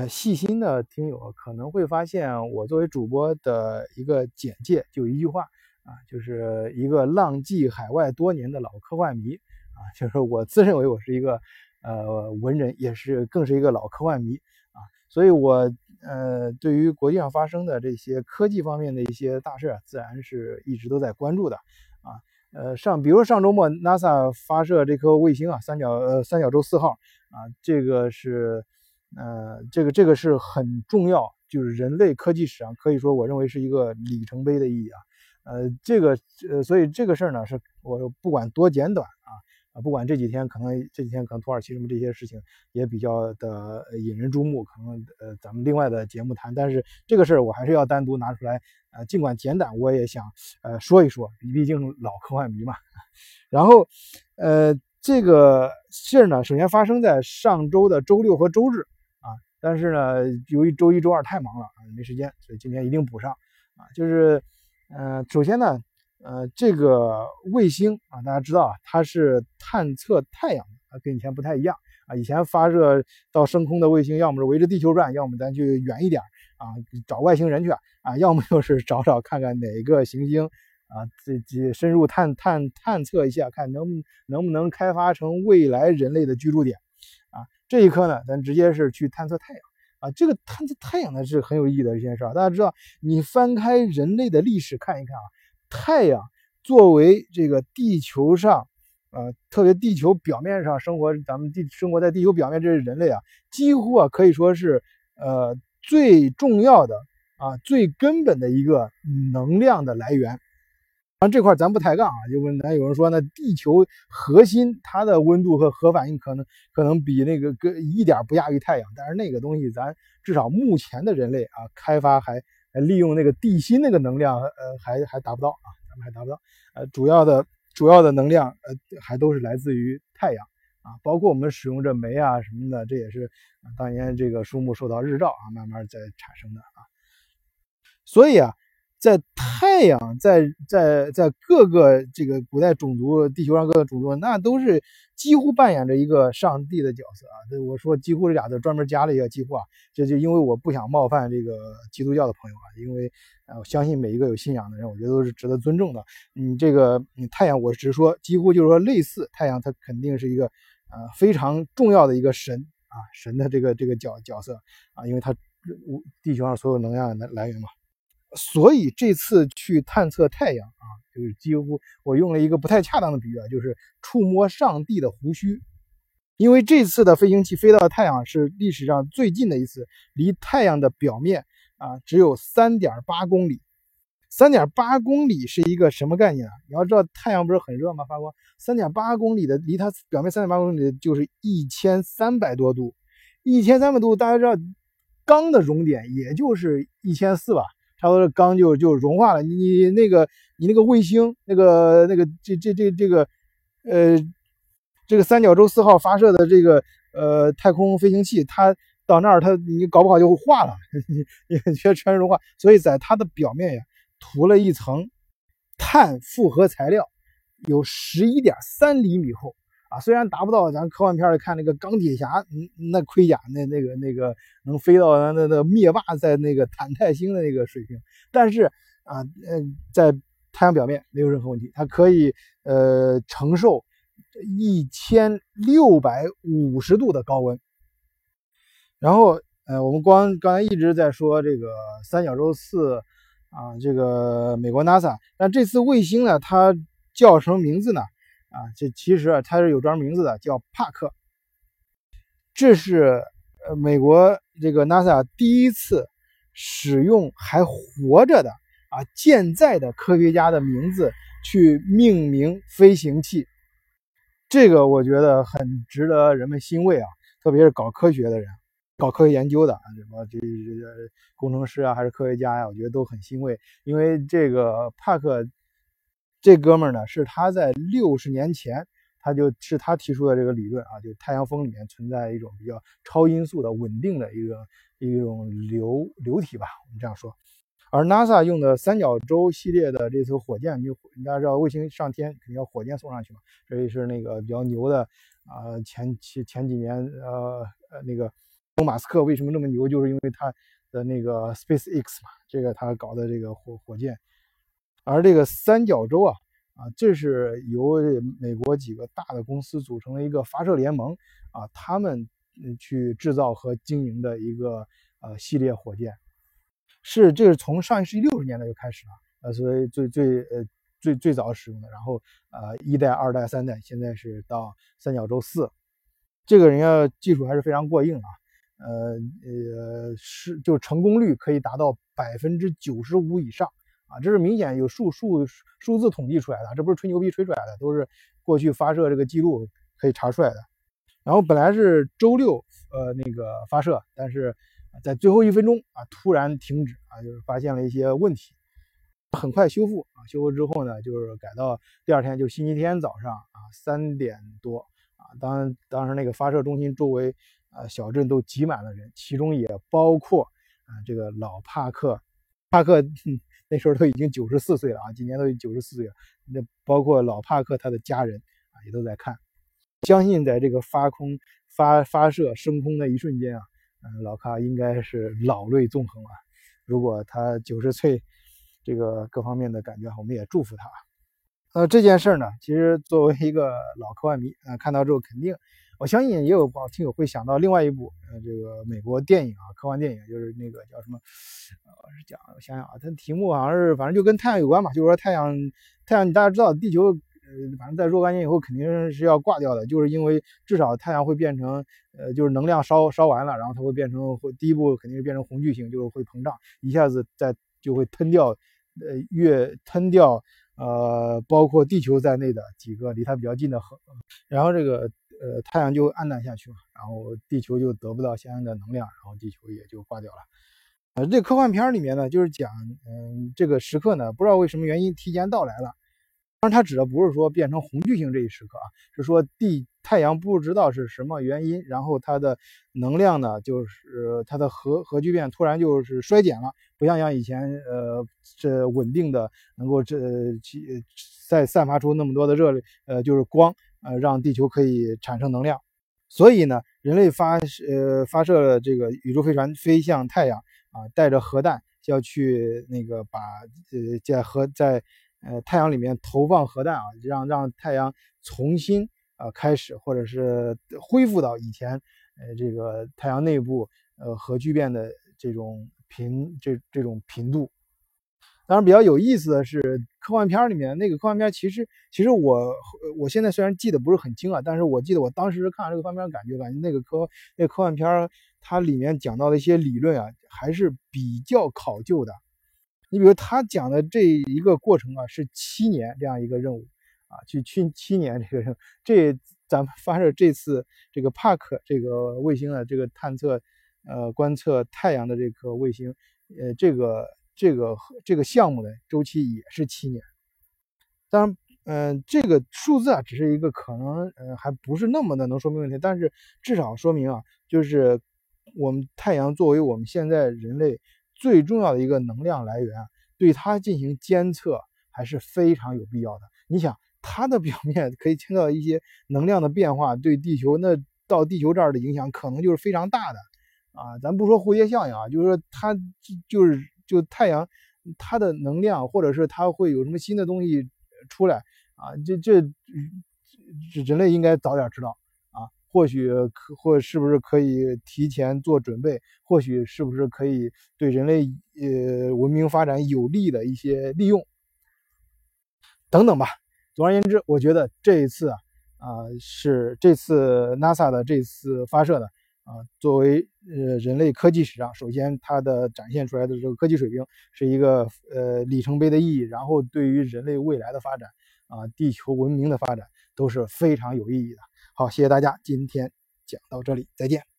呃，细心的听友可能会发现，我作为主播的一个简介就一句话啊，就是一个浪迹海外多年的老科幻迷啊，就是我自认为我是一个呃文人，也是更是一个老科幻迷啊，所以我呃对于国际上发生的这些科技方面的一些大事，自然是一直都在关注的啊。呃，上比如上周末 NASA 发射这颗卫星啊，三角呃三角洲四号啊，这个是。呃，这个这个是很重要，就是人类科技史上可以说，我认为是一个里程碑的意义啊。呃，这个呃，所以这个事儿呢，是我不管多简短啊啊，不管这几天可能这几天可能土耳其什么这些事情也比较的引人注目，可能呃咱们另外的节目谈。但是这个事儿我还是要单独拿出来，呃，尽管简短，我也想呃说一说，毕竟老科幻迷嘛。然后呃，这个事儿呢，首先发生在上周的周六和周日。但是呢，由于周一、周二太忙了啊，没时间，所以今天一定补上啊。就是，呃，首先呢，呃，这个卫星啊，大家知道啊，它是探测太阳啊，跟以前不太一样啊。以前发射到升空的卫星，要么是围着地球转，要么咱去远一点啊，找外星人去啊，要么就是找找看看哪个行星啊，自己深入探探探测一下，看能能不能开发成未来人类的居住点。这一刻呢，咱直接是去探测太阳啊！这个探测太阳呢是很有意义的一件事儿。大家知道，你翻开人类的历史看一看啊，太阳作为这个地球上，呃，特别地球表面上生活，咱们地生活在地球表面这是人类啊，几乎啊可以说是呃最重要的啊最根本的一个能量的来源。然后这块咱不抬杠啊，就问咱有人说，呢地球核心它的温度和核反应可能可能比那个跟一点不亚于太阳，但是那个东西咱至少目前的人类啊开发还利用那个地心那个能量，呃还还达不到啊，咱们还达不到，呃主要的主要的能量呃还都是来自于太阳啊，包括我们使用这煤啊什么的，这也是当年这个树木受到日照啊慢慢在产生的啊，所以啊。在太阳，在在在各个这个古代种族，地球上各个种族，那都是几乎扮演着一个上帝的角色啊。这我说几乎这俩字专门加了一个几乎啊，这就因为我不想冒犯这个基督教的朋友啊，因为啊，我相信每一个有信仰的人，我觉得都是值得尊重的。嗯，这个你太阳，我只说几乎就是说类似太阳，它肯定是一个呃非常重要的一个神啊，神的这个这个角角色啊，因为它地球上所有能量的来源嘛。所以这次去探测太阳啊，就是几乎我用了一个不太恰当的比喻啊，就是触摸上帝的胡须。因为这次的飞行器飞到太阳是历史上最近的一次，离太阳的表面啊只有三点八公里。三点八公里是一个什么概念啊？你要知道太阳不是很热吗？发光，三点八公里的离它表面三点八公里就是一千三百多度，一千三百度，大家知道钢的熔点也就是一千四吧。差不多钢就就融化了。你那个你那个卫星那个那个这这这这个呃这个三角洲四号发射的这个呃太空飞行器，它到那儿它你搞不好就化了，你你全全融化。所以在它的表面呀涂了一层碳复合材料，有十一点三厘米厚。啊，虽然达不到咱科幻片里看那个钢铁侠，嗯那盔甲那那个那个能飞到那那那灭霸在那个坦泰星的那个水平，但是啊，嗯，在太阳表面没有任何问题，它可以呃承受一千六百五十度的高温。然后呃，我们光刚才一直在说这个三角洲四啊，这个美国 NASA，但这次卫星呢，它叫什么名字呢？啊，这其实啊，它是有专名字的，叫帕克。这是呃美国这个 NASA 第一次使用还活着的啊健在的科学家的名字去命名飞行器，这个我觉得很值得人们欣慰啊，特别是搞科学的人，搞科学研究的啊，什么这这工程师啊，还是科学家呀，我觉得都很欣慰，因为这个帕克。这哥们儿呢，是他在六十年前，他就是他提出的这个理论啊，就太阳风里面存在一种比较超音速的稳定的一个一种流流体吧，我们这样说。而 NASA 用的三角洲系列的这艘火箭，就大家知道卫星上天肯定要火箭送上去嘛，这也是那个比较牛的啊，前前前几年呃呃那个马斯克为什么那么牛，就是因为他的那个 SpaceX 嘛，这个他搞的这个火火箭。而这个三角洲啊，啊，这是由美国几个大的公司组成的一个发射联盟啊，他们去制造和经营的一个呃系列火箭，是这是从上一世纪六十年代就开始了，呃，所以最最呃最最早使用的，然后呃一代、二代、三代，现在是到三角洲四，这个人家技术还是非常过硬啊，呃呃是就成功率可以达到百分之九十五以上。啊，这是明显有数数数字统计出来的，这不是吹牛逼吹出来的，都是过去发射这个记录可以查出来的。然后本来是周六呃那个发射，但是在最后一分钟啊突然停止啊，就是发现了一些问题，很快修复啊，修复之后呢，就是改到第二天就星期天早上啊三点多啊，当当时那个发射中心周围啊小镇都挤满了人，其中也包括啊这个老帕克帕克。那时候都已经九十四岁了啊，今年都已经九十四岁了。那包括老帕克他的家人啊，也都在看。相信在这个发空发发射升空的一瞬间啊，嗯，老卡应该是老泪纵横啊。如果他九十岁，这个各方面的感觉，我们也祝福他。呃，这件事呢，其实作为一个老科幻迷啊，看到之后肯定。我相信也有听友会想到另外一部呃这个美国电影啊科幻电影就是那个叫什么呃是讲我想想啊它题目好像是反正就跟太阳有关嘛就是说太阳太阳大家知道地球呃反正在若干年以后肯定是要挂掉的就是因为至少太阳会变成呃就是能量烧烧完了然后它会变成会第一步肯定是变成红巨星就是会膨胀一下子在就会吞掉呃越吞掉呃包括地球在内的几个离它比较近的核然后这个。呃，太阳就暗淡下去嘛，然后地球就得不到相应的能量，然后地球也就挂掉了。呃，这科幻片里面呢，就是讲，嗯，这个时刻呢，不知道为什么原因提前到来了。当然，它指的不是说变成红巨星这一时刻啊，是说地太阳不知道是什么原因，然后它的能量呢，就是它的核核聚变突然就是衰减了，不像像以前，呃，这稳定的能够这再散发出那么多的热力，呃，就是光。呃，让地球可以产生能量，所以呢，人类发呃发射这个宇宙飞船飞向太阳啊，带着核弹要去那个把呃在核在呃太阳里面投放核弹啊，让让太阳重新啊开始或者是恢复到以前呃这个太阳内部呃核聚变的这种频这这种频度。当然比较有意思的是，科幻片里面那个科幻片，其实其实我我现在虽然记得不是很清啊，但是我记得我当时看这个科幻片，感觉感觉那个科那个科幻片它里面讲到的一些理论啊，还是比较考究的。你比如他讲的这一个过程啊，是七年这样一个任务啊，去去七年这个任务，这咱们发射这次这个帕克这个卫星的这个探测呃观测太阳的这颗卫星，呃这个。这个这个项目的周期也是七年，当然，嗯，这个数字啊，只是一个可能，嗯，还不是那么的能说明问题，但是至少说明啊，就是我们太阳作为我们现在人类最重要的一个能量来源，对它进行监测还是非常有必要的。你想，它的表面可以听到一些能量的变化，对地球那到地球这儿的影响可能就是非常大的啊。咱不说蝴蝶效应啊，就是说它就是。就太阳，它的能量，或者是它会有什么新的东西出来啊？这这人类应该早点知道啊。或许可或是不是可以提前做准备？或许是不是可以对人类呃文明发展有利的一些利用等等吧。总而言之，我觉得这一次啊啊是这次 NASA 的这次发射的。啊，作为呃人类科技史上，首先它的展现出来的这个科技水平是一个呃里程碑的意义，然后对于人类未来的发展啊，地球文明的发展都是非常有意义的。好，谢谢大家，今天讲到这里，再见。